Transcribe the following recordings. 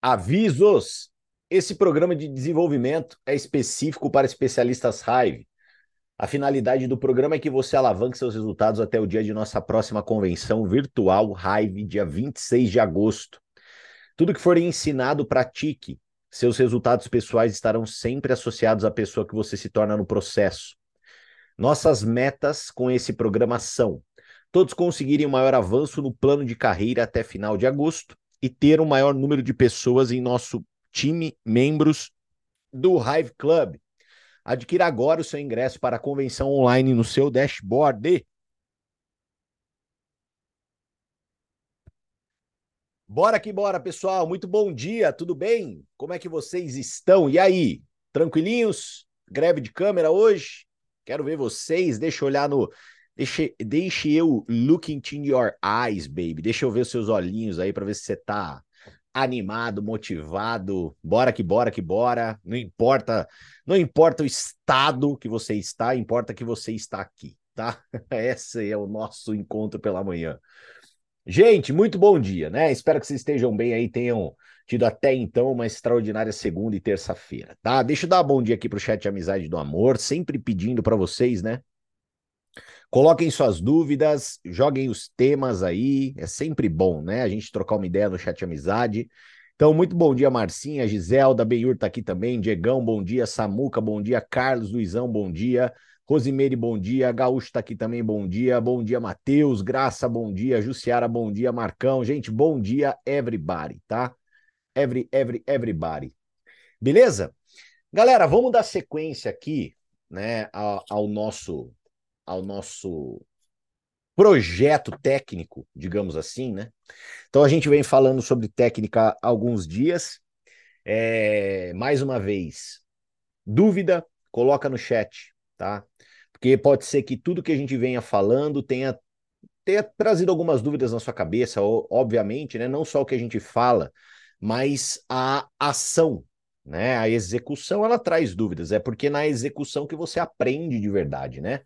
Avisos! Esse programa de desenvolvimento é específico para especialistas Hive. A finalidade do programa é que você alavanque seus resultados até o dia de nossa próxima convenção virtual Hive, dia 26 de agosto. Tudo que for ensinado, pratique. Seus resultados pessoais estarão sempre associados à pessoa que você se torna no processo. Nossas metas com esse programa são todos conseguirem um maior avanço no plano de carreira até final de agosto e ter um maior número de pessoas em nosso time, membros do Hive Club. Adquira agora o seu ingresso para a convenção online no seu dashboard. Bora que bora, pessoal. Muito bom dia, tudo bem? Como é que vocês estão? E aí? Tranquilinhos? Greve de câmera hoje? Quero ver vocês. Deixa eu olhar no Deixe, deixe eu look into your eyes, baby. Deixa eu ver os seus olhinhos aí para ver se você tá animado, motivado. Bora que bora que bora. Não importa, não importa o estado que você está, importa que você está aqui, tá? Esse é o nosso encontro pela manhã. Gente, muito bom dia, né? Espero que vocês estejam bem aí, tenham tido até então uma extraordinária segunda e terça-feira, tá? Deixa eu dar um bom dia aqui pro chat Amizade do Amor, sempre pedindo para vocês, né? Coloquem suas dúvidas, joguem os temas aí, é sempre bom, né? A gente trocar uma ideia no chat amizade. Então, muito bom dia, Marcinha, Giselda, Benhur tá aqui também, Diegão, bom dia, Samuca, bom dia, Carlos, Luizão, bom dia, Rosimeire, bom dia, Gaúcho tá aqui também, bom dia, bom dia, Matheus, Graça, bom dia, Jussiara, bom dia, Marcão, gente, bom dia, everybody, tá? Every, every, everybody. Beleza? Galera, vamos dar sequência aqui, né, ao, ao nosso ao nosso projeto técnico, digamos assim, né? Então a gente vem falando sobre técnica há alguns dias. É, mais uma vez, dúvida, coloca no chat, tá? Porque pode ser que tudo que a gente venha falando tenha, tenha trazido algumas dúvidas na sua cabeça, obviamente, né? Não só o que a gente fala, mas a ação, né? A execução, ela traz dúvidas. É porque na execução que você aprende de verdade, né?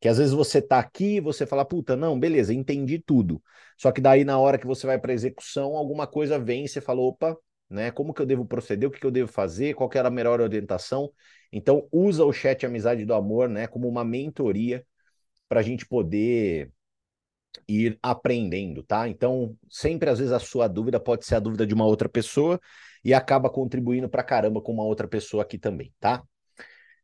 Que às vezes você tá aqui e você fala, puta, não, beleza, entendi tudo. Só que daí na hora que você vai para execução, alguma coisa vem e você fala, opa, né? Como que eu devo proceder? O que, que eu devo fazer? Qual que era a melhor orientação? Então usa o chat Amizade do Amor, né, como uma mentoria para a gente poder ir aprendendo, tá? Então, sempre às vezes a sua dúvida pode ser a dúvida de uma outra pessoa e acaba contribuindo para caramba com uma outra pessoa aqui também, tá?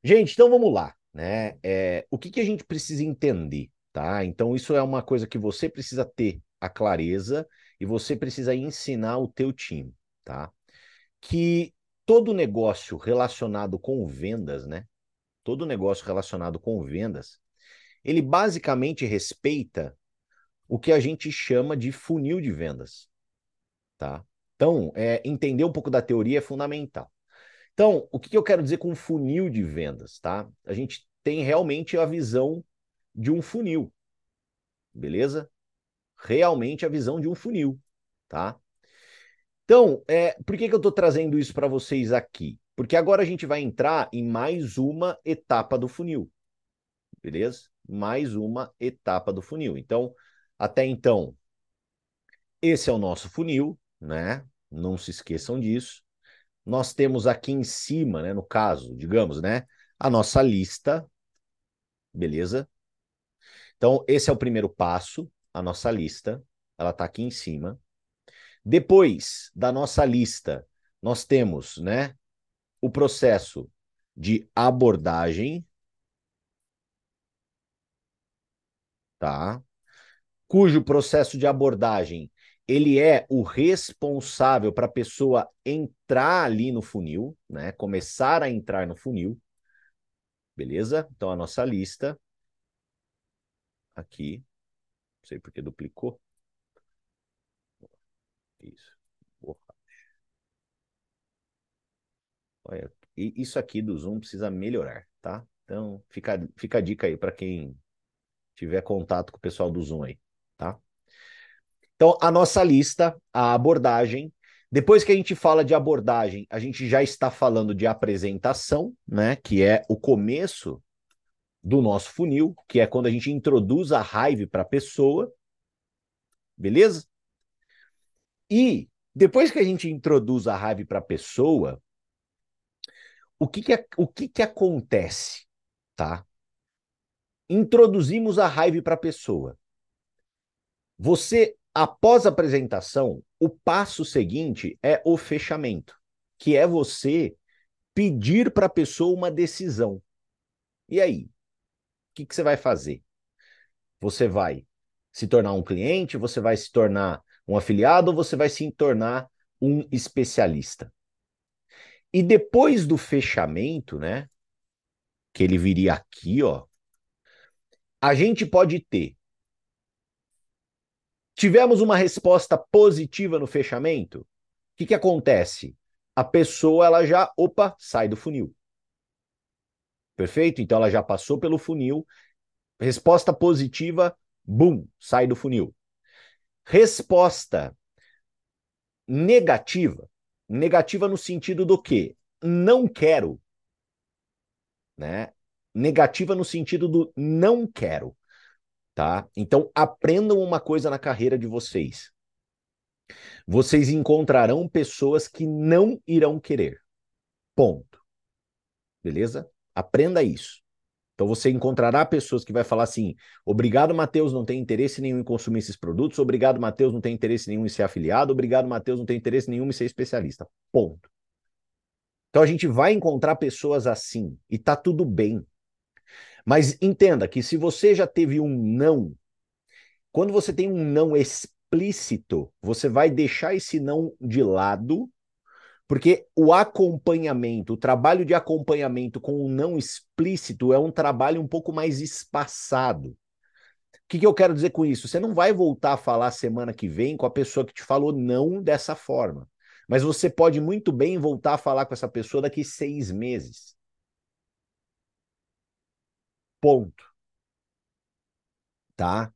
Gente, então vamos lá né? É, o que, que a gente precisa entender, tá? Então, isso é uma coisa que você precisa ter a clareza e você precisa ensinar o teu time, tá? Que todo negócio relacionado com vendas, né? Todo negócio relacionado com vendas, ele basicamente respeita o que a gente chama de funil de vendas, tá? Então, é, entender um pouco da teoria é fundamental. Então, o que, eu quero dizer com funil de vendas, tá? A gente tem realmente a visão de um funil, beleza? Realmente a visão de um funil, tá? Então, é, por que, que eu estou trazendo isso para vocês aqui? Porque agora a gente vai entrar em mais uma etapa do funil, beleza? Mais uma etapa do funil. Então, até então, esse é o nosso funil, né? Não se esqueçam disso nós temos aqui em cima, né, no caso, digamos, né, a nossa lista, beleza? Então, esse é o primeiro passo, a nossa lista, ela está aqui em cima. Depois da nossa lista, nós temos, né, o processo de abordagem, tá? Cujo processo de abordagem ele é o responsável para a pessoa entrar ali no funil, né? Começar a entrar no funil. Beleza? Então a nossa lista aqui, não sei porque duplicou. Isso. Olha, isso aqui do Zoom precisa melhorar, tá? Então fica, fica a dica aí para quem tiver contato com o pessoal do Zoom aí, tá? Então, a nossa lista, a abordagem. Depois que a gente fala de abordagem, a gente já está falando de apresentação, né? Que é o começo do nosso funil, que é quando a gente introduz a raiva para a pessoa. Beleza? E Depois que a gente introduz a raiva para a pessoa, o que que, o que que acontece, tá? Introduzimos a raiva para a pessoa. Você, após a apresentação, o passo seguinte é o fechamento, que é você pedir para a pessoa uma decisão. E aí? O que, que você vai fazer? Você vai se tornar um cliente, você vai se tornar um afiliado ou você vai se tornar um especialista. E depois do fechamento, né, que ele viria aqui, ó, a gente pode ter tivemos uma resposta positiva no fechamento, o que, que acontece? A pessoa ela já, opa, sai do funil. Perfeito? Então ela já passou pelo funil. Resposta positiva, Bum, sai do funil. Resposta negativa. Negativa no sentido do que? Não quero. Né? Negativa no sentido do não quero. Tá? Então aprendam uma coisa na carreira de vocês. Vocês encontrarão pessoas que não irão querer. Ponto. Beleza? Aprenda isso. Então você encontrará pessoas que vai falar assim: "Obrigado, Matheus, não tem interesse nenhum em consumir esses produtos. Obrigado, Matheus, não tem interesse nenhum em ser afiliado. Obrigado, Matheus, não tem interesse nenhum em ser especialista." Ponto. Então a gente vai encontrar pessoas assim e tá tudo bem. Mas entenda que se você já teve um não, quando você tem um não explícito, você vai deixar esse não de lado porque o acompanhamento, o trabalho de acompanhamento com o não explícito é um trabalho um pouco mais espaçado. O que, que eu quero dizer com isso? Você não vai voltar a falar semana que vem com a pessoa que te falou não dessa forma. Mas você pode muito bem voltar a falar com essa pessoa daqui seis meses. Ponto. Tá?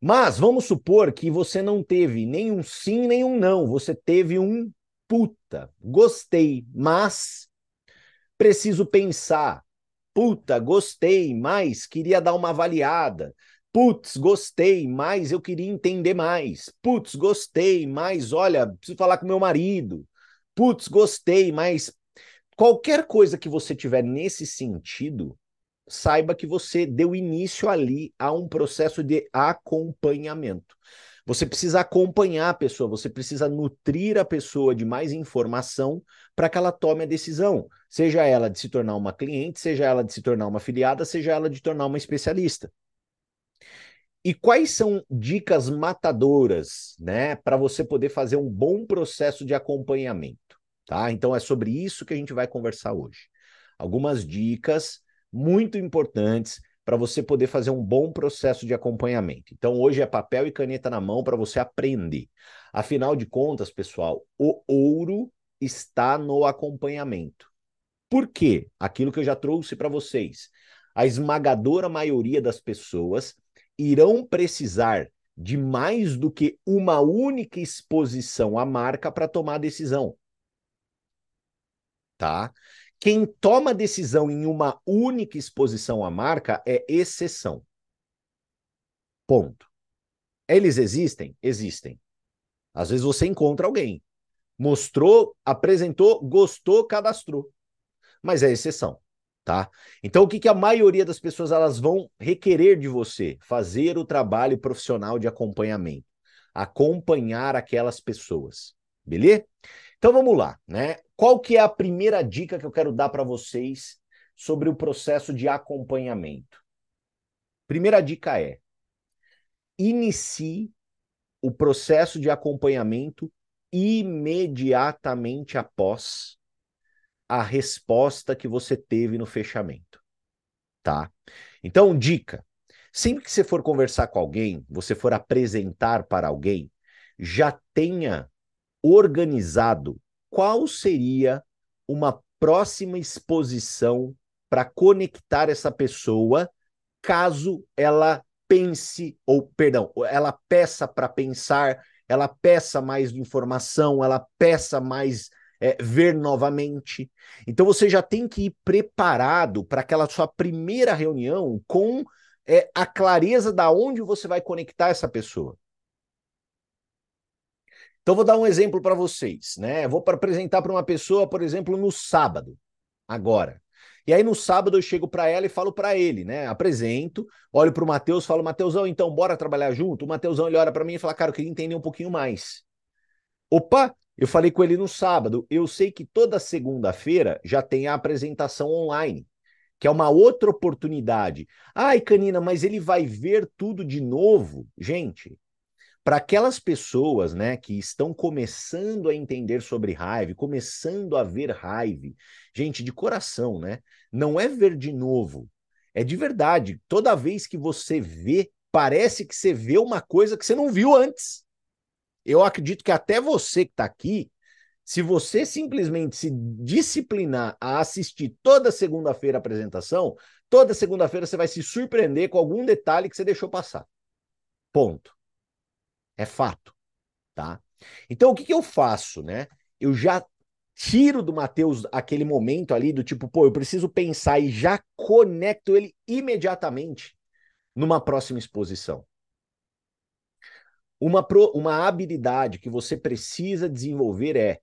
Mas vamos supor que você não teve nem um sim, nem um não. Você teve um puta, gostei, mas preciso pensar. Puta, gostei, mas queria dar uma avaliada. Putz, gostei, mas eu queria entender mais. Putz, gostei, mas olha, preciso falar com meu marido. Putz, gostei, mas qualquer coisa que você tiver nesse sentido, saiba que você deu início ali a um processo de acompanhamento. Você precisa acompanhar a pessoa, você precisa nutrir a pessoa de mais informação para que ela tome a decisão, seja ela de se tornar uma cliente, seja ela de se tornar uma afiliada, seja ela de tornar uma especialista. E quais são dicas matadoras, né, para você poder fazer um bom processo de acompanhamento, tá? Então é sobre isso que a gente vai conversar hoje. Algumas dicas muito importantes para você poder fazer um bom processo de acompanhamento. Então, hoje é papel e caneta na mão para você aprender. Afinal de contas, pessoal, o ouro está no acompanhamento. Por quê? Aquilo que eu já trouxe para vocês. A esmagadora maioria das pessoas irão precisar de mais do que uma única exposição à marca para tomar a decisão. Tá? Quem toma decisão em uma única exposição à marca é exceção. Ponto. Eles existem? Existem. Às vezes você encontra alguém, mostrou, apresentou, gostou, cadastrou. Mas é exceção, tá? Então o que, que a maioria das pessoas elas vão requerer de você? Fazer o trabalho profissional de acompanhamento, acompanhar aquelas pessoas, beleza? Então vamos lá, né? Qual que é a primeira dica que eu quero dar para vocês sobre o processo de acompanhamento? Primeira dica é: inicie o processo de acompanhamento imediatamente após a resposta que você teve no fechamento, tá? Então, dica: sempre que você for conversar com alguém, você for apresentar para alguém, já tenha organizado qual seria uma próxima exposição para conectar essa pessoa caso ela pense ou perdão, ela peça para pensar, ela peça mais informação, ela peça mais é, ver novamente. Então você já tem que ir preparado para aquela sua primeira reunião com é, a clareza da onde você vai conectar essa pessoa. Então, vou dar um exemplo para vocês, né? vou apresentar para uma pessoa, por exemplo, no sábado, agora. E aí, no sábado, eu chego para ela e falo para ele, né? Apresento, olho para o Matheus, falo, Matheusão, então, bora trabalhar junto? O Matheusão, ele olha para mim e fala, cara, eu queria entender um pouquinho mais. Opa, eu falei com ele no sábado. Eu sei que toda segunda-feira já tem a apresentação online, que é uma outra oportunidade. Ai, Canina, mas ele vai ver tudo de novo? Gente, para aquelas pessoas, né, que estão começando a entender sobre raiva, começando a ver raiva, gente, de coração, né? Não é ver de novo, é de verdade. Toda vez que você vê, parece que você vê uma coisa que você não viu antes eu acredito que até você que está aqui, se você simplesmente se disciplinar a assistir toda segunda-feira a apresentação, toda segunda-feira você vai se surpreender com algum detalhe que você deixou passar. Ponto. É fato, tá? Então o que, que eu faço, né? Eu já tiro do Matheus aquele momento ali do tipo, pô, eu preciso pensar e já conecto ele imediatamente numa próxima exposição. Uma, pro, uma habilidade que você precisa desenvolver é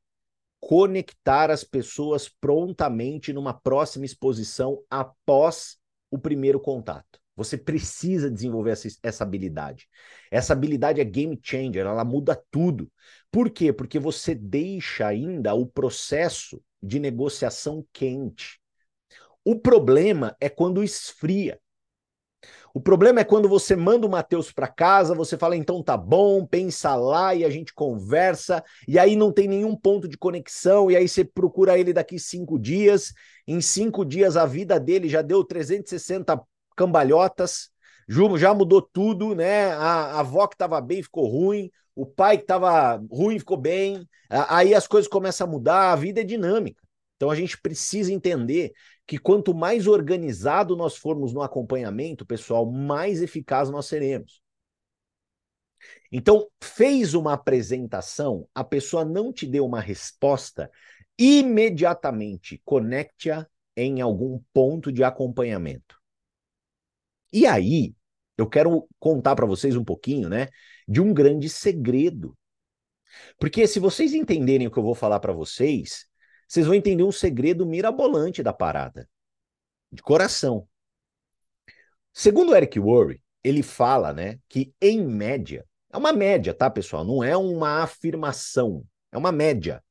conectar as pessoas prontamente numa próxima exposição após o primeiro contato. Você precisa desenvolver essa, essa habilidade. Essa habilidade é game changer, ela muda tudo. Por quê? Porque você deixa ainda o processo de negociação quente. O problema é quando esfria. O problema é quando você manda o Matheus para casa, você fala, então tá bom, pensa lá e a gente conversa, e aí não tem nenhum ponto de conexão, e aí você procura ele daqui cinco dias. Em cinco dias a vida dele já deu 360 cambalhotas, já mudou tudo, né? A, a avó que estava bem ficou ruim, o pai que estava ruim ficou bem, aí as coisas começam a mudar, a vida é dinâmica. Então a gente precisa entender que quanto mais organizado nós formos no acompanhamento, pessoal, mais eficaz nós seremos. Então, fez uma apresentação, a pessoa não te deu uma resposta, imediatamente conecte-a em algum ponto de acompanhamento. E aí, eu quero contar para vocês um pouquinho, né, de um grande segredo. Porque se vocês entenderem o que eu vou falar para vocês, vocês vão entender um segredo mirabolante da parada. De coração. Segundo Eric Worre, ele fala, né, que em média, é uma média, tá, pessoal? Não é uma afirmação, é uma média.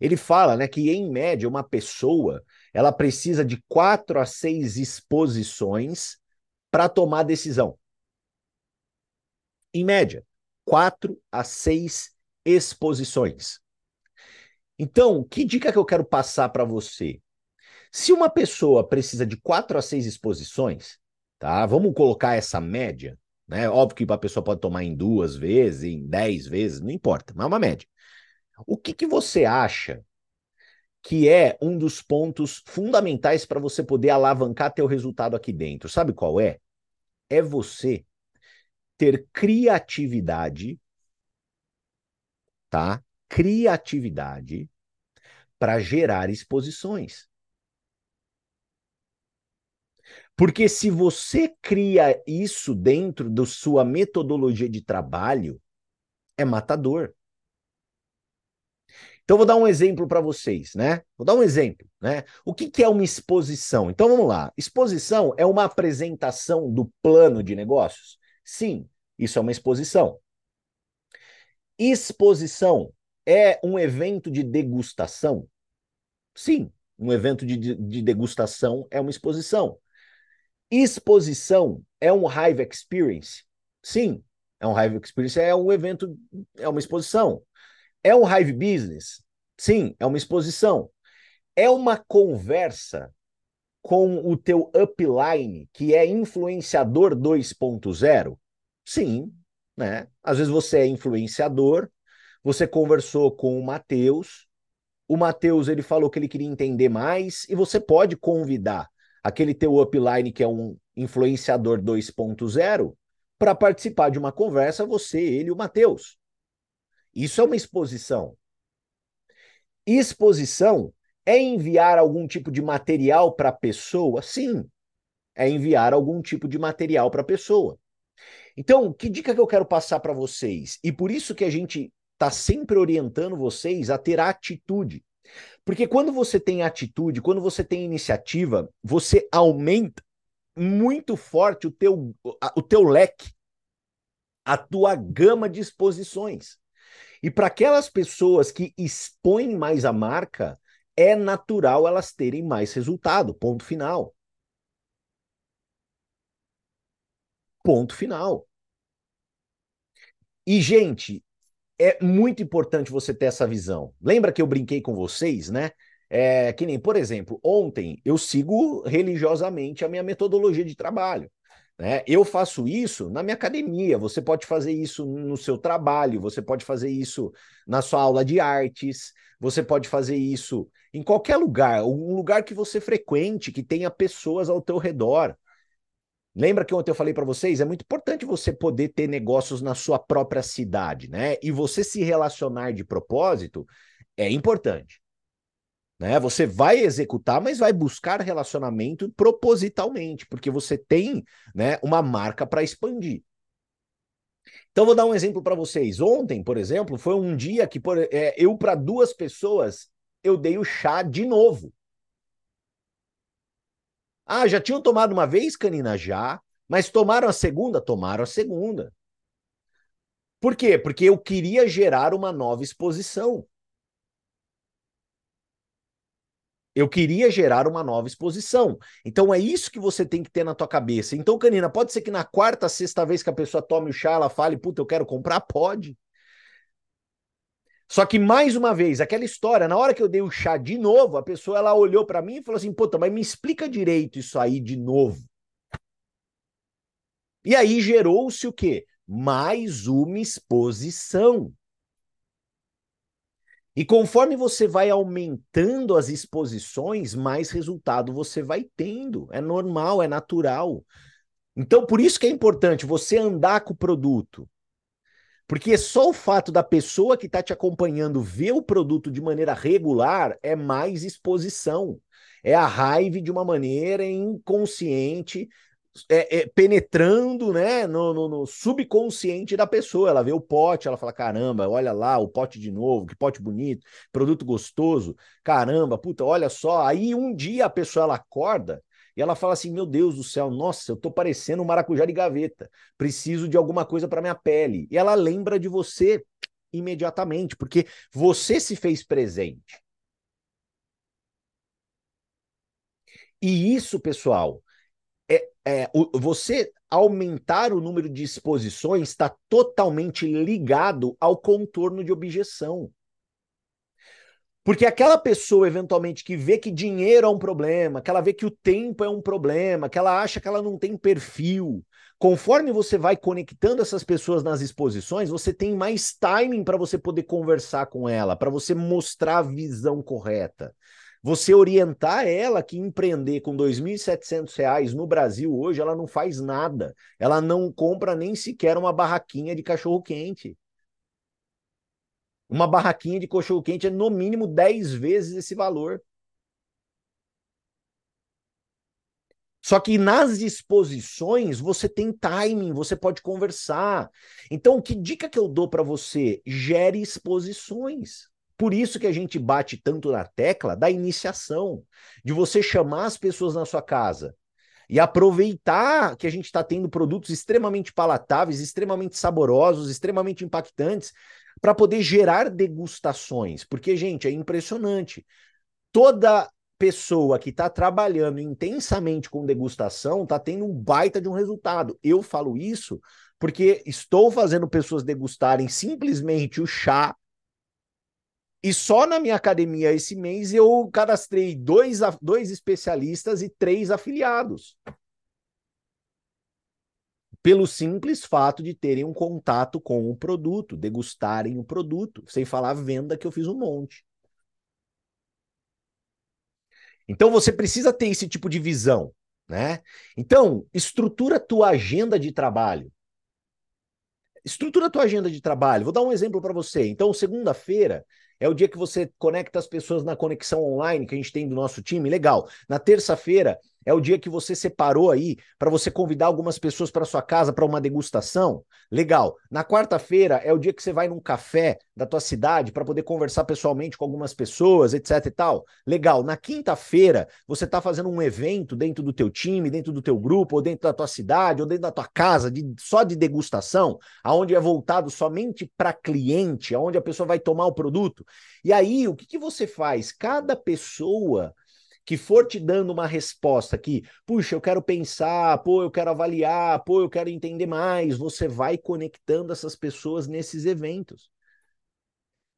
Ele fala, né, que em média uma pessoa, ela precisa de quatro a seis exposições para tomar decisão. Em média, quatro a seis exposições. Então, que dica que eu quero passar para você? Se uma pessoa precisa de quatro a seis exposições, tá? Vamos colocar essa média, né? Óbvio que a pessoa pode tomar em duas vezes, em dez vezes, não importa, mas é uma média. O que, que você acha que é um dos pontos fundamentais para você poder alavancar teu resultado aqui dentro? Sabe qual é? É você ter criatividade, tá? criatividade para gerar exposições. Porque se você cria isso dentro da sua metodologia de trabalho, é matador. Então vou dar um exemplo para vocês, né? Vou dar um exemplo, né? O que, que é uma exposição? Então vamos lá. Exposição é uma apresentação do plano de negócios? Sim, isso é uma exposição. Exposição é um evento de degustação? Sim, um evento de, de degustação é uma exposição. Exposição é um Hive Experience? Sim, é um Hive Experience, é um evento, é uma exposição. É um Hive Business? Sim, é uma exposição. É uma conversa com o teu upline, que é influenciador 2.0? Sim, né? Às vezes você é influenciador, você conversou com o Matheus, o Matheus ele falou que ele queria entender mais e você pode convidar aquele teu upline que é um influenciador 2.0 para participar de uma conversa, você, ele e o Matheus. Isso é uma exposição. Exposição é enviar algum tipo de material para a pessoa? Sim, é enviar algum tipo de material para a pessoa. Então, que dica que eu quero passar para vocês? E por isso que a gente está sempre orientando vocês a ter atitude. Porque quando você tem atitude, quando você tem iniciativa, você aumenta muito forte o teu, o teu leque, a tua gama de exposições. E para aquelas pessoas que expõem mais a marca, é natural elas terem mais resultado. Ponto final. Ponto final. E, gente, é muito importante você ter essa visão. Lembra que eu brinquei com vocês, né? É, que nem, por exemplo, ontem eu sigo religiosamente a minha metodologia de trabalho. Né? Eu faço isso na minha academia, você pode fazer isso no seu trabalho, você pode fazer isso na sua aula de artes, você pode fazer isso em qualquer lugar, um lugar que você frequente, que tenha pessoas ao teu redor. Lembra que ontem eu falei para vocês? É muito importante você poder ter negócios na sua própria cidade, né? E você se relacionar de propósito é importante. Né? Você vai executar, mas vai buscar relacionamento propositalmente, porque você tem né, uma marca para expandir. Então, vou dar um exemplo para vocês. Ontem, por exemplo, foi um dia que por, é, eu, para duas pessoas, eu dei o chá de novo. Ah, já tinham tomado uma vez, Canina? Já. Mas tomaram a segunda? Tomaram a segunda. Por quê? Porque eu queria gerar uma nova exposição. Eu queria gerar uma nova exposição. Então é isso que você tem que ter na tua cabeça. Então, Canina, pode ser que na quarta, sexta vez que a pessoa tome o chá, ela fale, puta, eu quero comprar? Pode. Só que, mais uma vez, aquela história, na hora que eu dei o chá de novo, a pessoa ela olhou para mim e falou assim: puta, mas me explica direito isso aí de novo. E aí gerou-se o quê? Mais uma exposição. E conforme você vai aumentando as exposições, mais resultado você vai tendo. É normal, é natural. Então, por isso que é importante você andar com o produto. Porque só o fato da pessoa que está te acompanhando ver o produto de maneira regular é mais exposição. É a raiva de uma maneira inconsciente, é, é, penetrando né, no, no, no, subconsciente da pessoa. Ela vê o pote, ela fala: caramba, olha lá o pote de novo, que pote bonito, produto gostoso, caramba, puta, olha só. Aí um dia a pessoa ela acorda e ela fala assim: Meu Deus do céu, nossa, eu tô parecendo um maracujá de gaveta, preciso de alguma coisa para minha pele. E ela lembra de você imediatamente, porque você se fez presente. E isso, pessoal, é, é o, você aumentar o número de exposições está totalmente ligado ao contorno de objeção. Porque aquela pessoa, eventualmente, que vê que dinheiro é um problema, que ela vê que o tempo é um problema, que ela acha que ela não tem perfil, conforme você vai conectando essas pessoas nas exposições, você tem mais timing para você poder conversar com ela, para você mostrar a visão correta. Você orientar ela que empreender com R$ 2.700 no Brasil hoje, ela não faz nada. Ela não compra nem sequer uma barraquinha de cachorro-quente. Uma barraquinha de cachorro quente é no mínimo 10 vezes esse valor. Só que nas exposições você tem timing, você pode conversar. Então, que dica que eu dou para você? Gere exposições. Por isso que a gente bate tanto na tecla da iniciação, de você chamar as pessoas na sua casa e aproveitar que a gente está tendo produtos extremamente palatáveis, extremamente saborosos, extremamente impactantes, para poder gerar degustações. Porque, gente, é impressionante. Toda pessoa que está trabalhando intensamente com degustação está tendo um baita de um resultado. Eu falo isso porque estou fazendo pessoas degustarem simplesmente o chá. E só na minha academia esse mês eu cadastrei dois, dois especialistas e três afiliados pelo simples fato de terem um contato com o produto, degustarem o produto, sem falar a venda que eu fiz um monte. Então você precisa ter esse tipo de visão, né? Então, estrutura tua agenda de trabalho. Estrutura tua agenda de trabalho. Vou dar um exemplo para você. Então, segunda-feira é o dia que você conecta as pessoas na conexão online que a gente tem do nosso time. Legal. Na terça-feira é o dia que você separou aí para você convidar algumas pessoas para sua casa para uma degustação. Legal. Na quarta-feira é o dia que você vai num café da tua cidade para poder conversar pessoalmente com algumas pessoas, etc e tal. Legal. Na quinta-feira você está fazendo um evento dentro do teu time, dentro do teu grupo, ou dentro da tua cidade, ou dentro da tua casa, de, só de degustação, aonde é voltado somente para cliente, aonde a pessoa vai tomar o produto. E aí, o que, que você faz? Cada pessoa que for te dando uma resposta que, puxa, eu quero pensar, pô, eu quero avaliar, pô, eu quero entender mais, você vai conectando essas pessoas nesses eventos.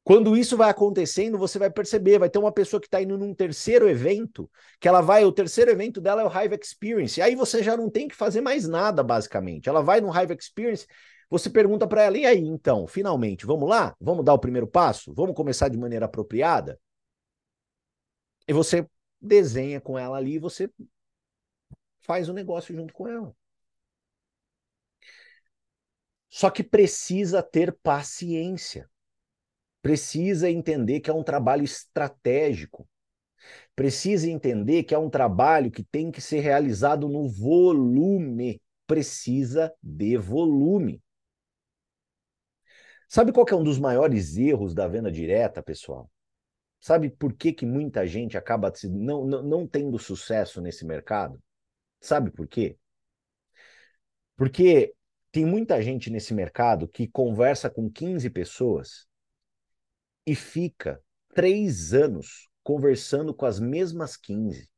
Quando isso vai acontecendo, você vai perceber, vai ter uma pessoa que está indo num terceiro evento, que ela vai, o terceiro evento dela é o Hive Experience, e aí você já não tem que fazer mais nada, basicamente. Ela vai no Hive Experience, você pergunta para ela, e aí, então, finalmente, vamos lá? Vamos dar o primeiro passo? Vamos começar de maneira apropriada? E você desenha com ela ali e você faz o negócio junto com ela. Só que precisa ter paciência. Precisa entender que é um trabalho estratégico. Precisa entender que é um trabalho que tem que ser realizado no volume. Precisa de volume. Sabe qual é um dos maiores erros da venda direta, pessoal? Sabe por que, que muita gente acaba não, não, não tendo sucesso nesse mercado? Sabe por quê? Porque tem muita gente nesse mercado que conversa com 15 pessoas e fica três anos conversando com as mesmas 15.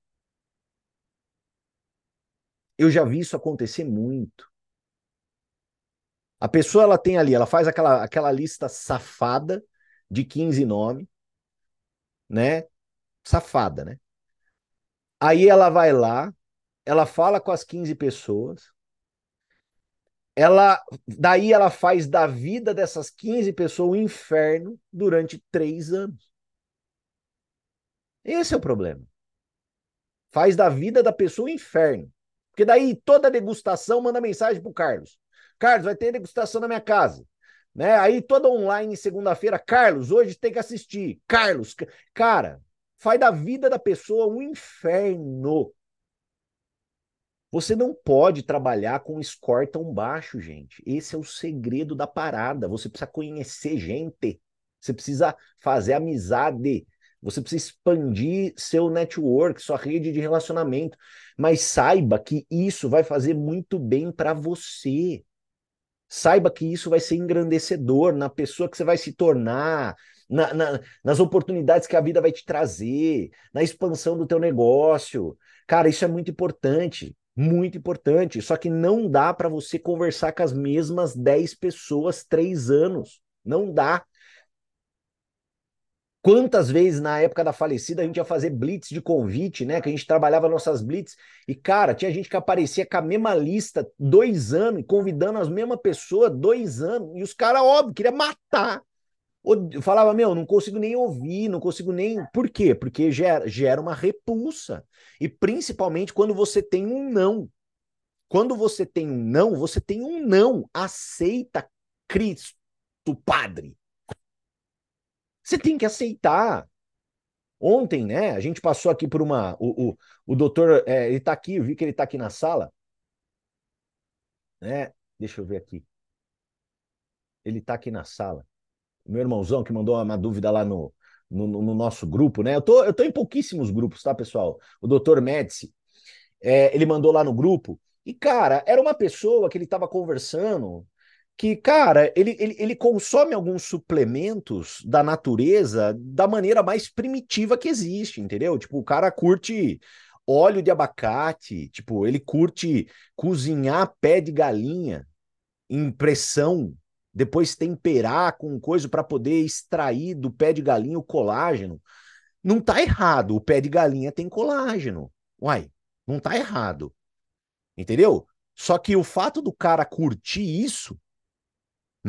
Eu já vi isso acontecer muito. A pessoa ela tem ali, ela faz aquela, aquela lista safada de 15 nomes, né? Safada, né? Aí ela vai lá, ela fala com as 15 pessoas, ela daí ela faz da vida dessas 15 pessoas um inferno durante três anos. Esse é o problema. Faz da vida da pessoa um inferno. Porque daí toda degustação manda mensagem pro Carlos. Carlos, vai ter degustação na minha casa. Né? Aí toda online segunda-feira, Carlos, hoje tem que assistir. Carlos, cara, faz da vida da pessoa um inferno. Você não pode trabalhar com score tão baixo, gente. Esse é o segredo da parada. Você precisa conhecer gente. Você precisa fazer amizade. Você precisa expandir seu network, sua rede de relacionamento. Mas saiba que isso vai fazer muito bem para você. Saiba que isso vai ser engrandecedor na pessoa que você vai se tornar, na, na, nas oportunidades que a vida vai te trazer, na expansão do teu negócio. Cara, isso é muito importante, muito importante. Só que não dá para você conversar com as mesmas 10 pessoas três anos. Não dá. Quantas vezes na época da falecida a gente ia fazer blitz de convite, né? Que a gente trabalhava nossas blitz e, cara, tinha gente que aparecia com a mesma lista dois anos, convidando as mesmas pessoas dois anos, e os caras, óbvio, queria matar. Eu falava, meu, não consigo nem ouvir, não consigo nem. Por quê? Porque gera, gera uma repulsa. E principalmente quando você tem um não. Quando você tem um não, você tem um não. Aceita Cristo, Padre. Você tem que aceitar. Ontem, né, a gente passou aqui por uma. O, o, o doutor, é, ele está aqui, eu vi que ele está aqui na sala. Né? Deixa eu ver aqui. Ele está aqui na sala. Meu irmãozão que mandou uma dúvida lá no, no, no, nosso grupo, né? Eu tô, eu tô em pouquíssimos grupos, tá, pessoal? O doutor Médici, é, ele mandou lá no grupo. E, cara, era uma pessoa que ele estava conversando que, cara, ele, ele, ele consome alguns suplementos da natureza da maneira mais primitiva que existe, entendeu? Tipo, o cara curte óleo de abacate, tipo, ele curte cozinhar pé de galinha em pressão, depois temperar com coisa para poder extrair do pé de galinha o colágeno. Não tá errado, o pé de galinha tem colágeno. Uai, não tá errado. Entendeu? Só que o fato do cara curtir isso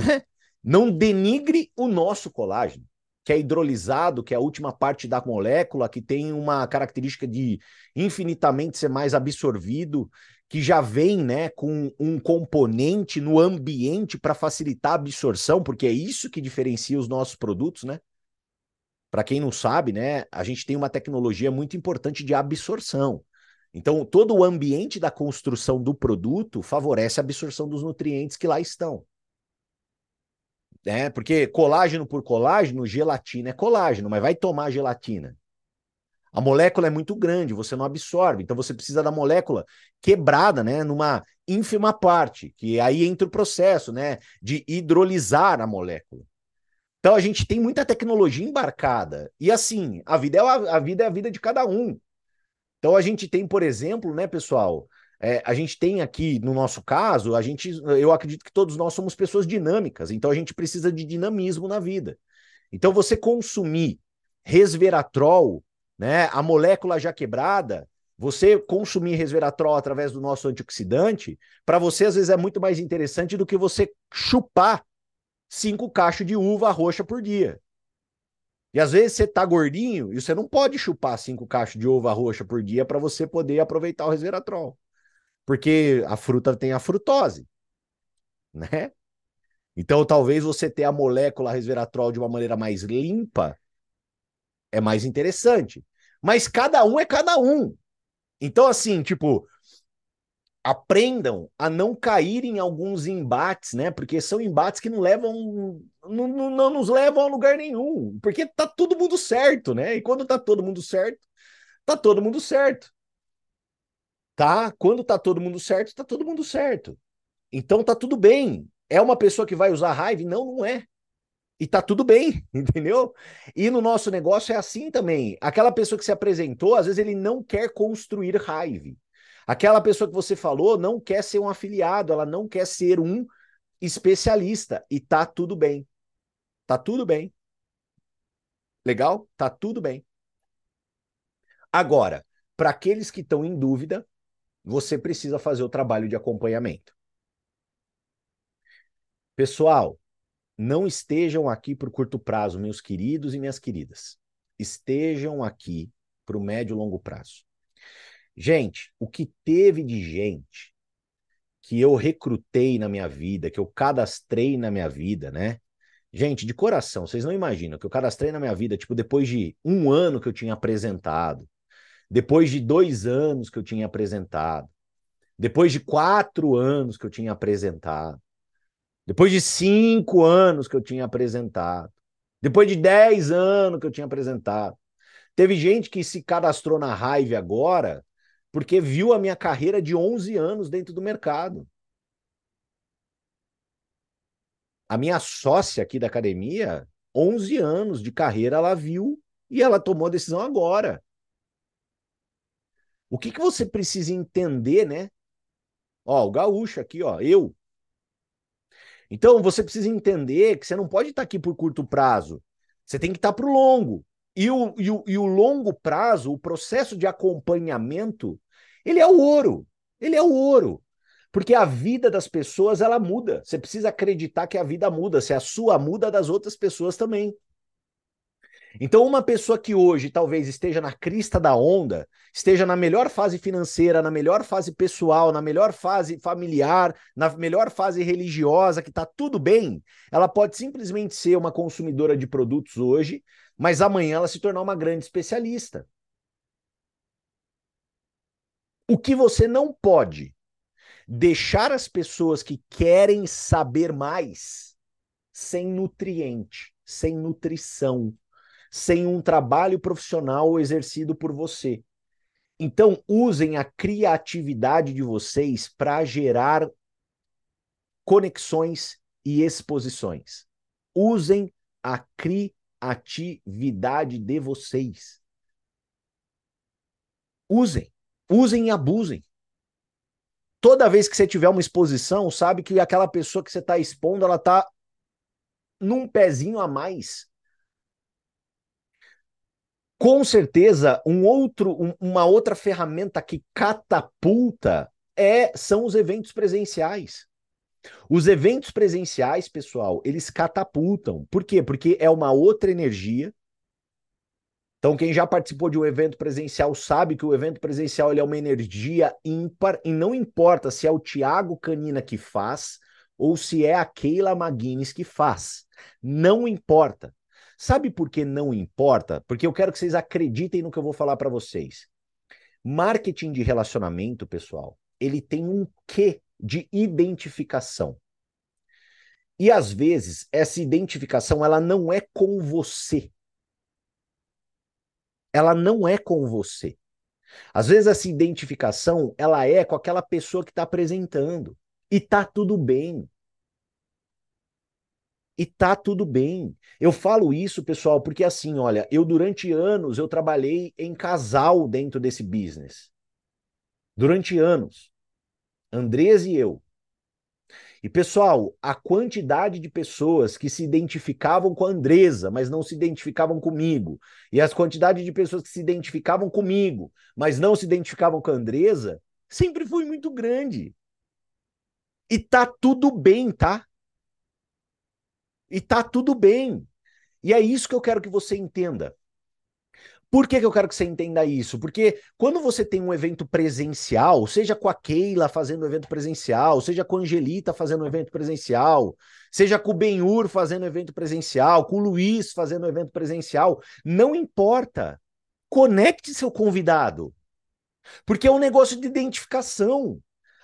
né? Não denigre o nosso colágeno, que é hidrolisado, que é a última parte da molécula, que tem uma característica de infinitamente ser mais absorvido, que já vem né, com um componente no ambiente para facilitar a absorção, porque é isso que diferencia os nossos produtos, né? Para quem não sabe, né, a gente tem uma tecnologia muito importante de absorção. Então, todo o ambiente da construção do produto favorece a absorção dos nutrientes que lá estão. É, porque colágeno por colágeno, gelatina é colágeno, mas vai tomar gelatina. A molécula é muito grande, você não absorve, então você precisa da molécula quebrada, né, numa ínfima parte, que aí entra o processo, né, de hidrolisar a molécula. Então a gente tem muita tecnologia embarcada. E assim, a vida é a, a vida é a vida de cada um. Então a gente tem, por exemplo, né, pessoal, é, a gente tem aqui, no nosso caso, a gente, eu acredito que todos nós somos pessoas dinâmicas, então a gente precisa de dinamismo na vida. Então você consumir resveratrol, né, a molécula já quebrada, você consumir resveratrol através do nosso antioxidante, para você às vezes é muito mais interessante do que você chupar cinco cachos de uva roxa por dia. E às vezes você tá gordinho e você não pode chupar cinco cachos de uva roxa por dia para você poder aproveitar o resveratrol. Porque a fruta tem a frutose, né? Então talvez você ter a molécula resveratrol de uma maneira mais limpa é mais interessante. Mas cada um é cada um. Então assim, tipo, aprendam a não cair em alguns embates, né? Porque são embates que não levam, não, não, não, nos levam a lugar nenhum, porque tá todo mundo certo, né? E quando tá todo mundo certo, tá todo mundo certo. Tá? Quando tá todo mundo certo, tá todo mundo certo. Então tá tudo bem. É uma pessoa que vai usar raiva? Não, não é. E tá tudo bem, entendeu? E no nosso negócio é assim também. Aquela pessoa que se apresentou, às vezes ele não quer construir raiva. Aquela pessoa que você falou não quer ser um afiliado, ela não quer ser um especialista. E tá tudo bem. Tá tudo bem. Legal? Tá tudo bem. Agora, para aqueles que estão em dúvida, você precisa fazer o trabalho de acompanhamento. Pessoal, não estejam aqui por curto prazo, meus queridos e minhas queridas. Estejam aqui para o médio e longo prazo. Gente, o que teve de gente que eu recrutei na minha vida, que eu cadastrei na minha vida, né? Gente, de coração, vocês não imaginam que eu cadastrei na minha vida, tipo, depois de um ano que eu tinha apresentado, depois de dois anos que eu tinha apresentado, depois de quatro anos que eu tinha apresentado, depois de cinco anos que eu tinha apresentado, depois de dez anos que eu tinha apresentado. Teve gente que se cadastrou na Raive agora porque viu a minha carreira de 11 anos dentro do mercado. A minha sócia aqui da academia, 11 anos de carreira, ela viu e ela tomou a decisão agora. O que, que você precisa entender, né? Ó, o gaúcho aqui, ó, eu. Então, você precisa entender que você não pode estar aqui por curto prazo. Você tem que estar para o longo. E o, e, o, e o longo prazo, o processo de acompanhamento, ele é o ouro. Ele é o ouro. Porque a vida das pessoas, ela muda. Você precisa acreditar que a vida muda. Se a sua muda, das outras pessoas também. Então, uma pessoa que hoje talvez esteja na crista da onda, esteja na melhor fase financeira, na melhor fase pessoal, na melhor fase familiar, na melhor fase religiosa, que está tudo bem, ela pode simplesmente ser uma consumidora de produtos hoje, mas amanhã ela se tornar uma grande especialista. O que você não pode deixar as pessoas que querem saber mais sem nutriente, sem nutrição, sem um trabalho profissional exercido por você. Então, usem a criatividade de vocês para gerar conexões e exposições. Usem a criatividade atividade de vocês. Usem, usem e abusem. Toda vez que você tiver uma exposição, sabe que aquela pessoa que você está expondo, ela está num pezinho a mais. Com certeza, um outro, um, uma outra ferramenta que catapulta é são os eventos presenciais. Os eventos presenciais, pessoal, eles catapultam. Por quê? Porque é uma outra energia. Então, quem já participou de um evento presencial sabe que o evento presencial ele é uma energia ímpar e não importa se é o Tiago Canina que faz ou se é a Keila Maguines que faz. Não importa. Sabe por que não importa? Porque eu quero que vocês acreditem no que eu vou falar para vocês. Marketing de relacionamento, pessoal, ele tem um quê de identificação. E às vezes essa identificação ela não é com você. Ela não é com você. Às vezes essa identificação ela é com aquela pessoa que está apresentando e tá tudo bem. E tá tudo bem. Eu falo isso, pessoal, porque assim, olha, eu durante anos eu trabalhei em casal dentro desse business. Durante anos. Andrés e eu. E pessoal, a quantidade de pessoas que se identificavam com a Andresa, mas não se identificavam comigo, e as quantidade de pessoas que se identificavam comigo, mas não se identificavam com a Andresa, sempre foi muito grande. E tá tudo bem, tá? E tá tudo bem. E é isso que eu quero que você entenda. Por que, que eu quero que você entenda isso? Porque quando você tem um evento presencial, seja com a Keila fazendo um evento presencial, seja com a Angelita fazendo um evento presencial, seja com o Benhur fazendo um evento presencial, com o Luiz fazendo um evento presencial, não importa. Conecte seu convidado. Porque é um negócio de identificação.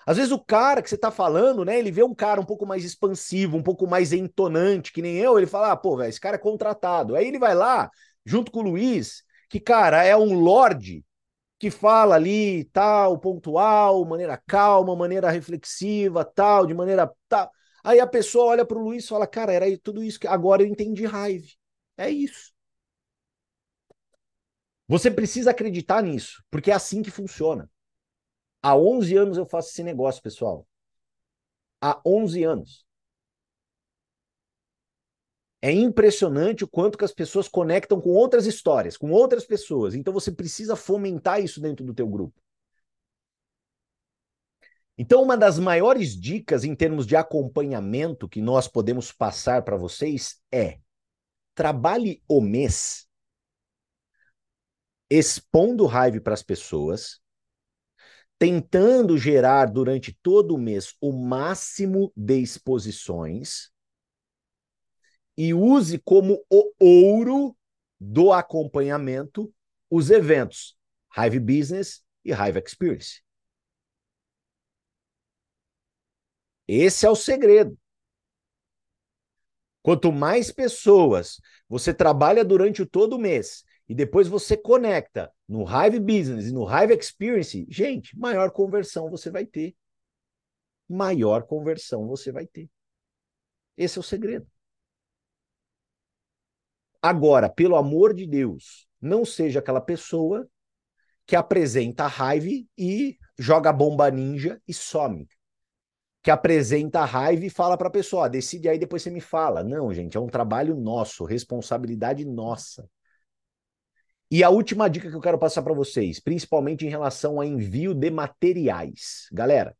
Às vezes o cara que você tá falando, né, ele vê um cara um pouco mais expansivo, um pouco mais entonante, que nem eu, ele fala, ah, pô, velho, esse cara é contratado. Aí ele vai lá, junto com o Luiz, que, cara, é um lorde que fala ali, tal, pontual, maneira calma, maneira reflexiva, tal, de maneira tal. Aí a pessoa olha para o Luiz e fala, cara, era tudo isso que agora eu entendi raiva. É isso. Você precisa acreditar nisso, porque é assim que funciona. Há 11 anos eu faço esse negócio, pessoal. Há 11 anos. É impressionante o quanto que as pessoas conectam com outras histórias, com outras pessoas. Então você precisa fomentar isso dentro do teu grupo. Então, uma das maiores dicas em termos de acompanhamento que nós podemos passar para vocês é: trabalhe o mês expondo raiva para as pessoas, tentando gerar durante todo o mês o máximo de exposições e use como o ouro do acompanhamento os eventos Hive Business e Hive Experience. Esse é o segredo. Quanto mais pessoas você trabalha durante todo o mês e depois você conecta no Hive Business e no Hive Experience, gente, maior conversão você vai ter. Maior conversão você vai ter. Esse é o segredo. Agora, pelo amor de Deus, não seja aquela pessoa que apresenta a raiva e joga bomba ninja e some. Que apresenta a raiva e fala para a pessoa, decide aí, depois você me fala. Não, gente, é um trabalho nosso, responsabilidade nossa. E a última dica que eu quero passar para vocês, principalmente em relação a envio de materiais. Galera,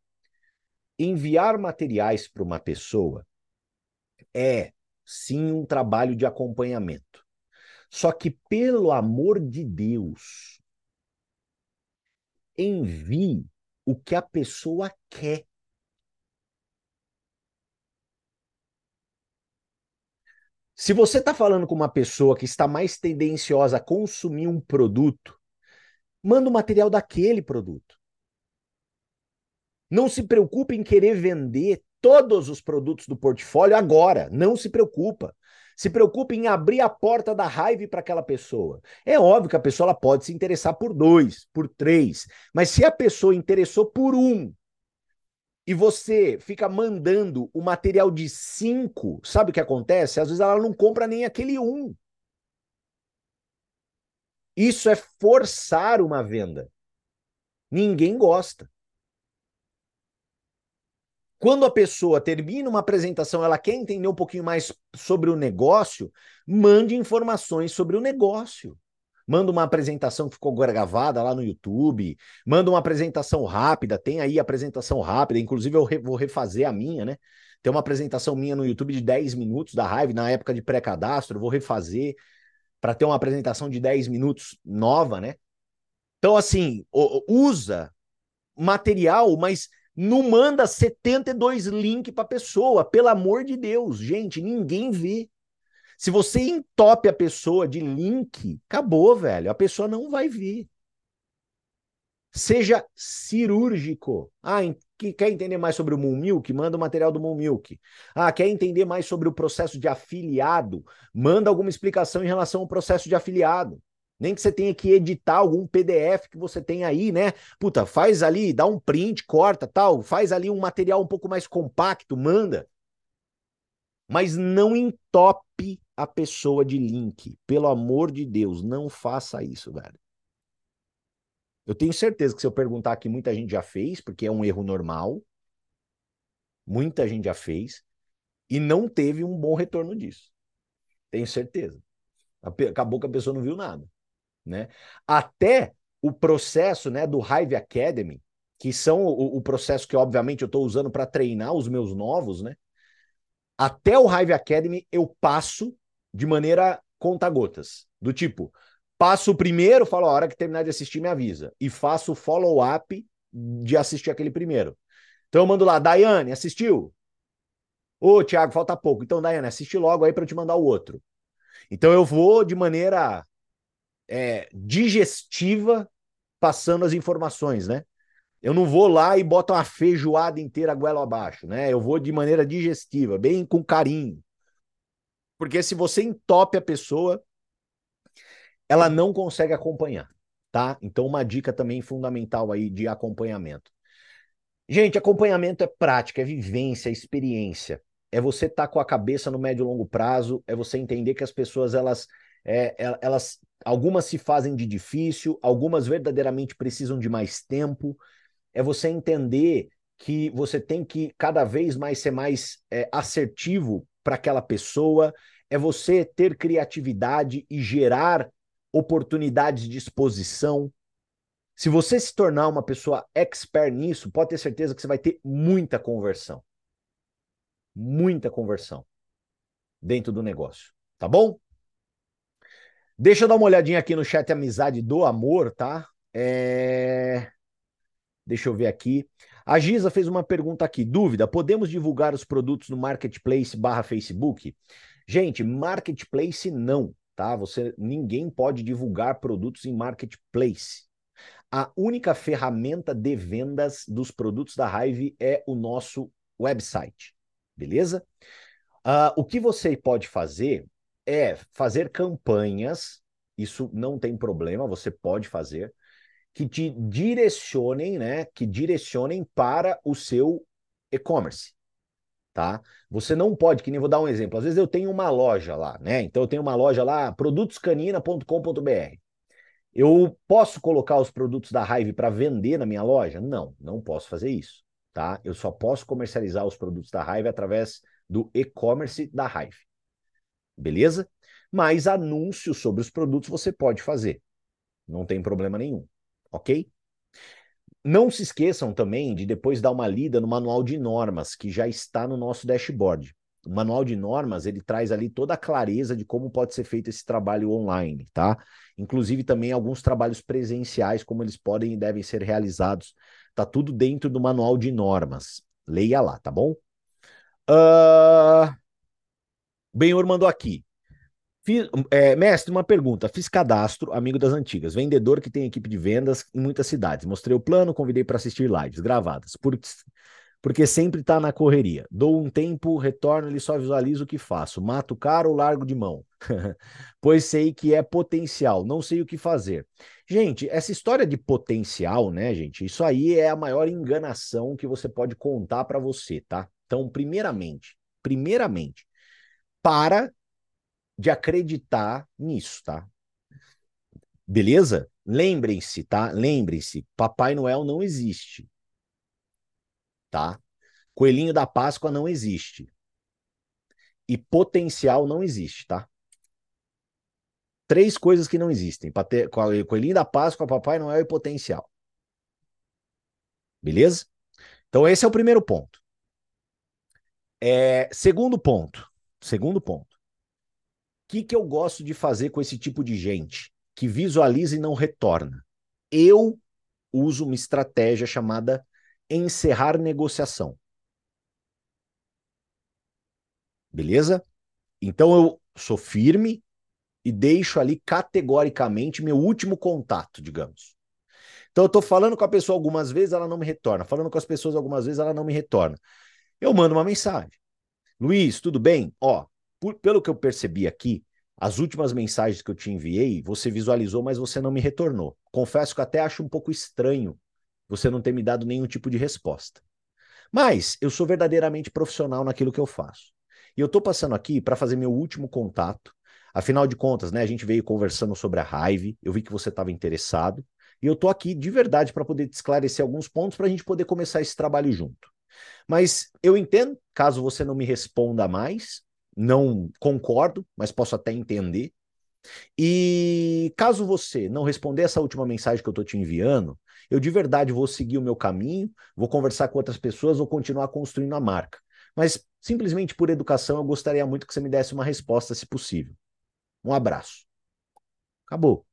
enviar materiais para uma pessoa é sim um trabalho de acompanhamento. Só que, pelo amor de Deus, envie o que a pessoa quer. Se você está falando com uma pessoa que está mais tendenciosa a consumir um produto, manda o material daquele produto. Não se preocupe em querer vender todos os produtos do portfólio agora. Não se preocupa. Se preocupe em abrir a porta da raiva para aquela pessoa. É óbvio que a pessoa pode se interessar por dois, por três, mas se a pessoa interessou por um e você fica mandando o material de cinco, sabe o que acontece? Às vezes ela não compra nem aquele um. Isso é forçar uma venda. Ninguém gosta. Quando a pessoa termina uma apresentação, ela quer entender um pouquinho mais sobre o negócio, mande informações sobre o negócio manda uma apresentação que ficou gravada lá no YouTube, manda uma apresentação rápida, tem aí apresentação rápida, inclusive eu re vou refazer a minha, né? Tem uma apresentação minha no YouTube de 10 minutos da Hive, na época de pré-cadastro, vou refazer para ter uma apresentação de 10 minutos nova, né? Então, assim, usa material, mas não manda 72 links para pessoa, pelo amor de Deus, gente, ninguém vê. Se você entope a pessoa de link, acabou, velho. A pessoa não vai vir. Seja cirúrgico. Ah, que quer entender mais sobre o Moon Milk? Manda o material do Moon Milk. Ah, quer entender mais sobre o processo de afiliado? Manda alguma explicação em relação ao processo de afiliado. Nem que você tenha que editar algum PDF que você tem aí, né? Puta, faz ali, dá um print, corta, tal, faz ali um material um pouco mais compacto, manda. Mas não entope a pessoa de link. Pelo amor de Deus, não faça isso, velho. Eu tenho certeza que se eu perguntar aqui, muita gente já fez, porque é um erro normal. Muita gente já fez. E não teve um bom retorno disso. Tenho certeza. Acabou que a pessoa não viu nada. Né? Até o processo né, do Hive Academy, que são o, o processo que, obviamente, eu estou usando para treinar os meus novos, né? Até o Hive Academy eu passo de maneira conta-gotas. Do tipo, Passo o primeiro, falo, a hora que terminar de assistir, me avisa. E faço o follow-up de assistir aquele primeiro. Então eu mando lá, Daiane, assistiu? Ô, Thiago, falta pouco. Então, Daiane, assiste logo aí para eu te mandar o outro. Então eu vou de maneira é, digestiva passando as informações, né? Eu não vou lá e boto uma feijoada inteira goela abaixo, né? Eu vou de maneira digestiva, bem com carinho. Porque se você entope a pessoa, ela não consegue acompanhar, tá? Então, uma dica também fundamental aí de acompanhamento. Gente, acompanhamento é prática, é vivência, é experiência. É você estar tá com a cabeça no médio e longo prazo, é você entender que as pessoas, elas, é, é, elas, algumas se fazem de difícil, algumas verdadeiramente precisam de mais tempo. É você entender que você tem que cada vez mais ser mais é, assertivo para aquela pessoa, é você ter criatividade e gerar oportunidades de exposição. Se você se tornar uma pessoa expert nisso, pode ter certeza que você vai ter muita conversão. Muita conversão dentro do negócio, tá bom? Deixa eu dar uma olhadinha aqui no chat Amizade do Amor, tá? É... Deixa eu ver aqui. A Giza fez uma pergunta aqui. Dúvida: podemos divulgar os produtos no Marketplace barra Facebook? Gente, Marketplace não tá? Você ninguém pode divulgar produtos em marketplace. A única ferramenta de vendas dos produtos da Hive é o nosso website, beleza? Uh, o que você pode fazer é fazer campanhas, isso não tem problema, você pode fazer, que te direcionem, né? Que direcionem para o seu e-commerce tá? Você não pode, que nem vou dar um exemplo. Às vezes eu tenho uma loja lá, né? Então eu tenho uma loja lá, produtoscanina.com.br. Eu posso colocar os produtos da Hive para vender na minha loja? Não, não posso fazer isso, tá? Eu só posso comercializar os produtos da Hive através do e-commerce da Hive. Beleza? Mas anúncios sobre os produtos você pode fazer. Não tem problema nenhum, ok? Não se esqueçam também de depois dar uma lida no manual de normas que já está no nosso dashboard. O manual de normas, ele traz ali toda a clareza de como pode ser feito esse trabalho online, tá? Inclusive também alguns trabalhos presenciais, como eles podem e devem ser realizados. Tá tudo dentro do manual de normas. Leia lá, tá bom? Uh... Benhor mandou aqui. Fiz, é, mestre, uma pergunta. Fiz cadastro, amigo das antigas, vendedor que tem equipe de vendas em muitas cidades. Mostrei o plano, convidei para assistir lives gravadas, por, porque sempre está na correria. Dou um tempo, retorno, ele só visualiza o que faço. Mato caro ou largo de mão? pois sei que é potencial, não sei o que fazer. Gente, essa história de potencial, né, gente? Isso aí é a maior enganação que você pode contar para você, tá? Então, primeiramente, primeiramente, para de acreditar nisso, tá? Beleza? Lembrem-se, tá? Lembrem-se, Papai Noel não existe. Tá? Coelhinho da Páscoa não existe. E potencial não existe, tá? Três coisas que não existem: Coelhinho da Páscoa, Papai Noel e potencial. Beleza? Então, esse é o primeiro ponto. É, segundo ponto. Segundo ponto que, que eu gosto de fazer com esse tipo de gente que visualiza e não retorna? Eu uso uma estratégia chamada encerrar negociação. Beleza? Então eu sou firme e deixo ali categoricamente meu último contato, digamos. Então eu tô falando com a pessoa algumas vezes, ela não me retorna. Falando com as pessoas algumas vezes, ela não me retorna. Eu mando uma mensagem. Luiz, tudo bem? Ó, por, pelo que eu percebi aqui, as últimas mensagens que eu te enviei, você visualizou, mas você não me retornou. Confesso que até acho um pouco estranho você não ter me dado nenhum tipo de resposta. Mas eu sou verdadeiramente profissional naquilo que eu faço. E eu estou passando aqui para fazer meu último contato. Afinal de contas, né, a gente veio conversando sobre a raiva, eu vi que você estava interessado, e eu estou aqui de verdade para poder te esclarecer alguns pontos para a gente poder começar esse trabalho junto. Mas eu entendo, caso você não me responda mais, não concordo, mas posso até entender. E caso você não responder essa última mensagem que eu estou te enviando, eu de verdade vou seguir o meu caminho, vou conversar com outras pessoas, vou continuar construindo a marca. Mas simplesmente por educação, eu gostaria muito que você me desse uma resposta, se possível. Um abraço. Acabou.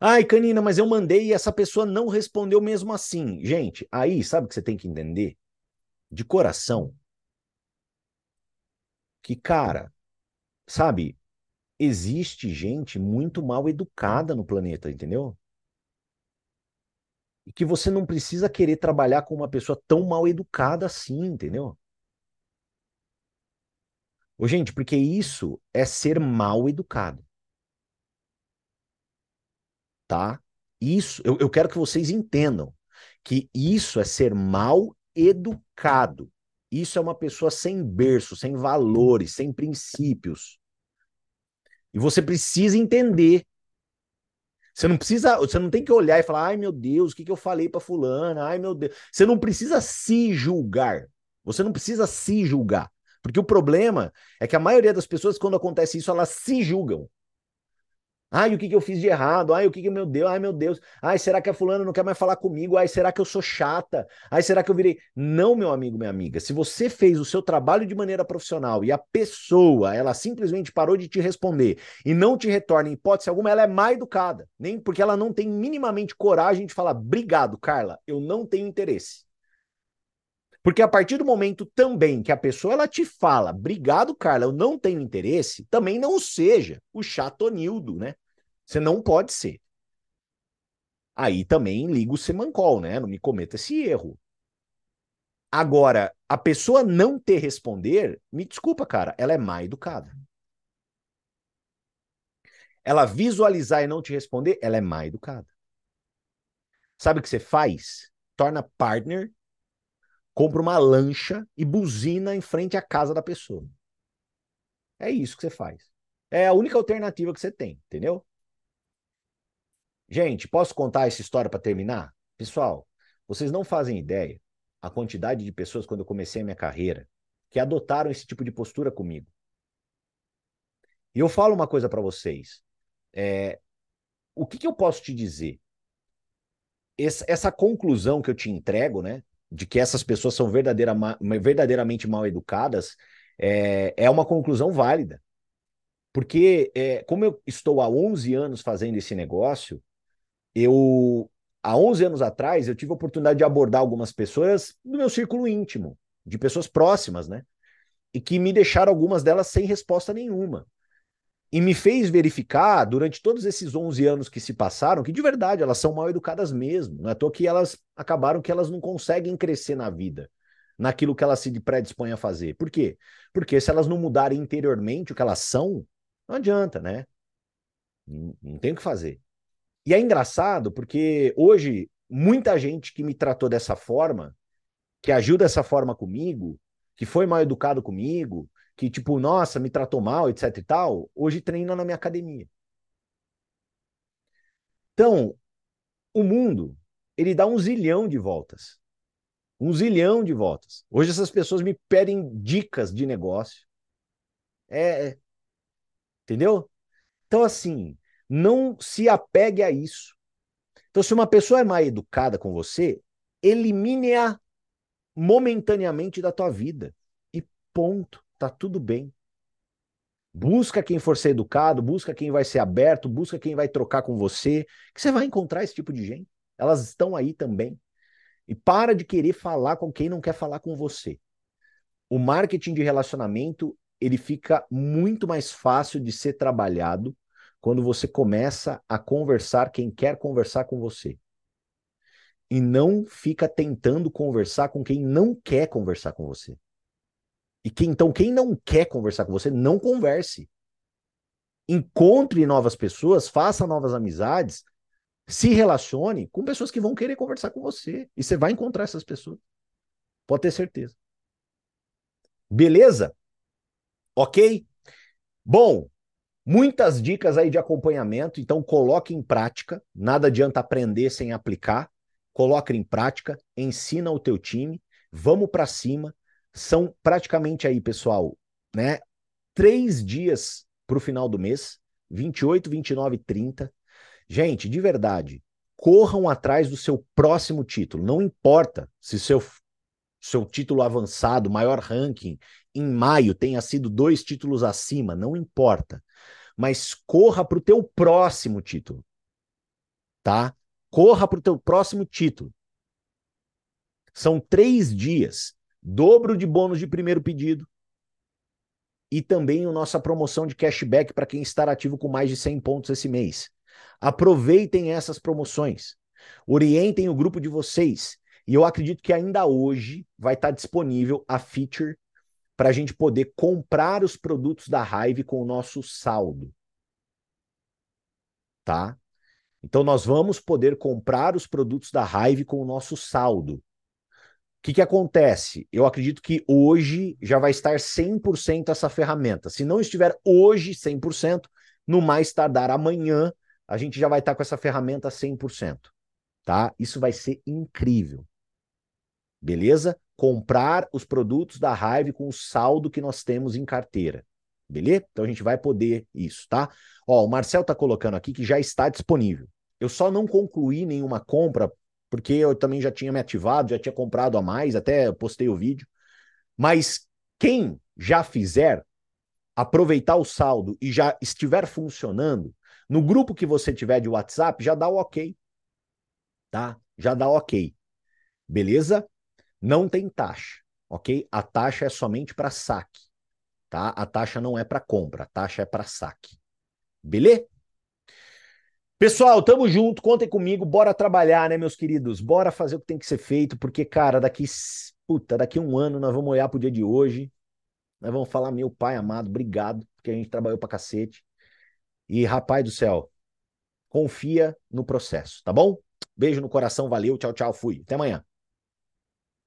Ai, Canina, mas eu mandei e essa pessoa não respondeu mesmo assim. Gente, aí sabe o que você tem que entender? De coração. Que, cara, sabe, existe gente muito mal educada no planeta, entendeu? E que você não precisa querer trabalhar com uma pessoa tão mal educada assim, entendeu? Ô, gente, porque isso é ser mal educado. Tá? Isso, eu, eu quero que vocês entendam que isso é ser mal educado. Isso é uma pessoa sem berço, sem valores, sem princípios. E você precisa entender. Você não precisa, você não tem que olhar e falar: "Ai, meu Deus, o que que eu falei para fulana? Ai, meu Deus". Você não precisa se julgar. Você não precisa se julgar. Porque o problema é que a maioria das pessoas quando acontece isso, elas se julgam. Ai, o que, que eu fiz de errado? Ai, o que, que meu Deus? Ai, meu Deus. Ai, será que a fulana não quer mais falar comigo? Ai, será que eu sou chata? Ai, será que eu virei? Não, meu amigo, minha amiga. Se você fez o seu trabalho de maneira profissional e a pessoa, ela simplesmente parou de te responder e não te retorna em hipótese alguma, ela é má educada. Nem porque ela não tem minimamente coragem de falar: "Obrigado, Carla, eu não tenho interesse". Porque a partir do momento também que a pessoa ela te fala, obrigado, Carla, eu não tenho interesse, também não seja o chatonildo, né? Você não pode ser. Aí também liga o semancol, né? Não me cometa esse erro. Agora, a pessoa não ter responder, me desculpa, cara, ela é má educada. Ela visualizar e não te responder, ela é má educada. Sabe o que você faz? Torna partner compra uma lancha e buzina em frente à casa da pessoa. É isso que você faz. É a única alternativa que você tem, entendeu? Gente, posso contar essa história para terminar? Pessoal, vocês não fazem ideia a quantidade de pessoas quando eu comecei a minha carreira que adotaram esse tipo de postura comigo. E eu falo uma coisa para vocês. É, o que, que eu posso te dizer? Essa, essa conclusão que eu te entrego, né? De que essas pessoas são verdadeira, verdadeiramente mal educadas, é, é uma conclusão válida. Porque, é, como eu estou há 11 anos fazendo esse negócio, eu, há 11 anos atrás, eu tive a oportunidade de abordar algumas pessoas do meu círculo íntimo, de pessoas próximas, né? E que me deixaram algumas delas sem resposta nenhuma. E me fez verificar, durante todos esses 11 anos que se passaram, que de verdade elas são mal educadas mesmo. Não é à toa que elas acabaram que elas não conseguem crescer na vida, naquilo que elas se predispõem a fazer. Por quê? Porque se elas não mudarem interiormente o que elas são, não adianta, né? Não, não tem o que fazer. E é engraçado porque hoje muita gente que me tratou dessa forma, que agiu dessa forma comigo, que foi mal educado comigo, que, tipo, nossa, me tratou mal, etc e tal, hoje treina na minha academia. Então, o mundo, ele dá um zilhão de voltas. Um zilhão de voltas. Hoje essas pessoas me pedem dicas de negócio. É, é. Entendeu? Então, assim, não se apegue a isso. Então, se uma pessoa é mal educada com você, elimine-a momentaneamente da tua vida. E ponto tá tudo bem. Busca quem for ser educado, busca quem vai ser aberto, busca quem vai trocar com você, que você vai encontrar esse tipo de gente. Elas estão aí também. E para de querer falar com quem não quer falar com você. O marketing de relacionamento, ele fica muito mais fácil de ser trabalhado quando você começa a conversar quem quer conversar com você. E não fica tentando conversar com quem não quer conversar com você. E que então quem não quer conversar com você, não converse. Encontre novas pessoas, faça novas amizades, se relacione com pessoas que vão querer conversar com você. E você vai encontrar essas pessoas. Pode ter certeza. Beleza? Ok? Bom, muitas dicas aí de acompanhamento, então coloque em prática. Nada adianta aprender sem aplicar. Coloque em prática, ensina o teu time, vamos para cima. São praticamente aí, pessoal, né? Três dias para o final do mês, 28, 29 e 30. Gente, de verdade, corram atrás do seu próximo título. Não importa se seu seu título avançado, maior ranking, em maio tenha sido dois títulos acima, não importa. Mas corra para o teu próximo título. Tá? Corra para o teu próximo título. São três dias, dobro de bônus de primeiro pedido, e também a nossa promoção de cashback para quem está ativo com mais de 100 pontos esse mês. Aproveitem essas promoções. Orientem o grupo de vocês. E eu acredito que ainda hoje vai estar disponível a feature para a gente poder comprar os produtos da Hive com o nosso saldo. Tá? Então nós vamos poder comprar os produtos da Hive com o nosso saldo. O que, que acontece? Eu acredito que hoje já vai estar 100% essa ferramenta. Se não estiver hoje 100%, no mais tardar amanhã, a gente já vai estar com essa ferramenta 100%. Tá? Isso vai ser incrível. Beleza? Comprar os produtos da Hive com o saldo que nós temos em carteira. Beleza? Então a gente vai poder isso, tá? Ó, o Marcel tá colocando aqui que já está disponível. Eu só não concluí nenhuma compra porque eu também já tinha me ativado, já tinha comprado a mais, até postei o vídeo. Mas quem já fizer, aproveitar o saldo e já estiver funcionando, no grupo que você tiver de WhatsApp, já dá o ok. Tá? Já dá ok. Beleza? Não tem taxa, ok? A taxa é somente para saque, tá? A taxa não é para compra, a taxa é para saque. Beleza? Pessoal, tamo junto, contem comigo, bora trabalhar, né, meus queridos? Bora fazer o que tem que ser feito, porque, cara, daqui, puta, daqui um ano nós vamos olhar pro dia de hoje, nós vamos falar, meu pai amado, obrigado, porque a gente trabalhou pra cacete. E, rapaz do céu, confia no processo, tá bom? Beijo no coração, valeu, tchau, tchau, fui. Até amanhã.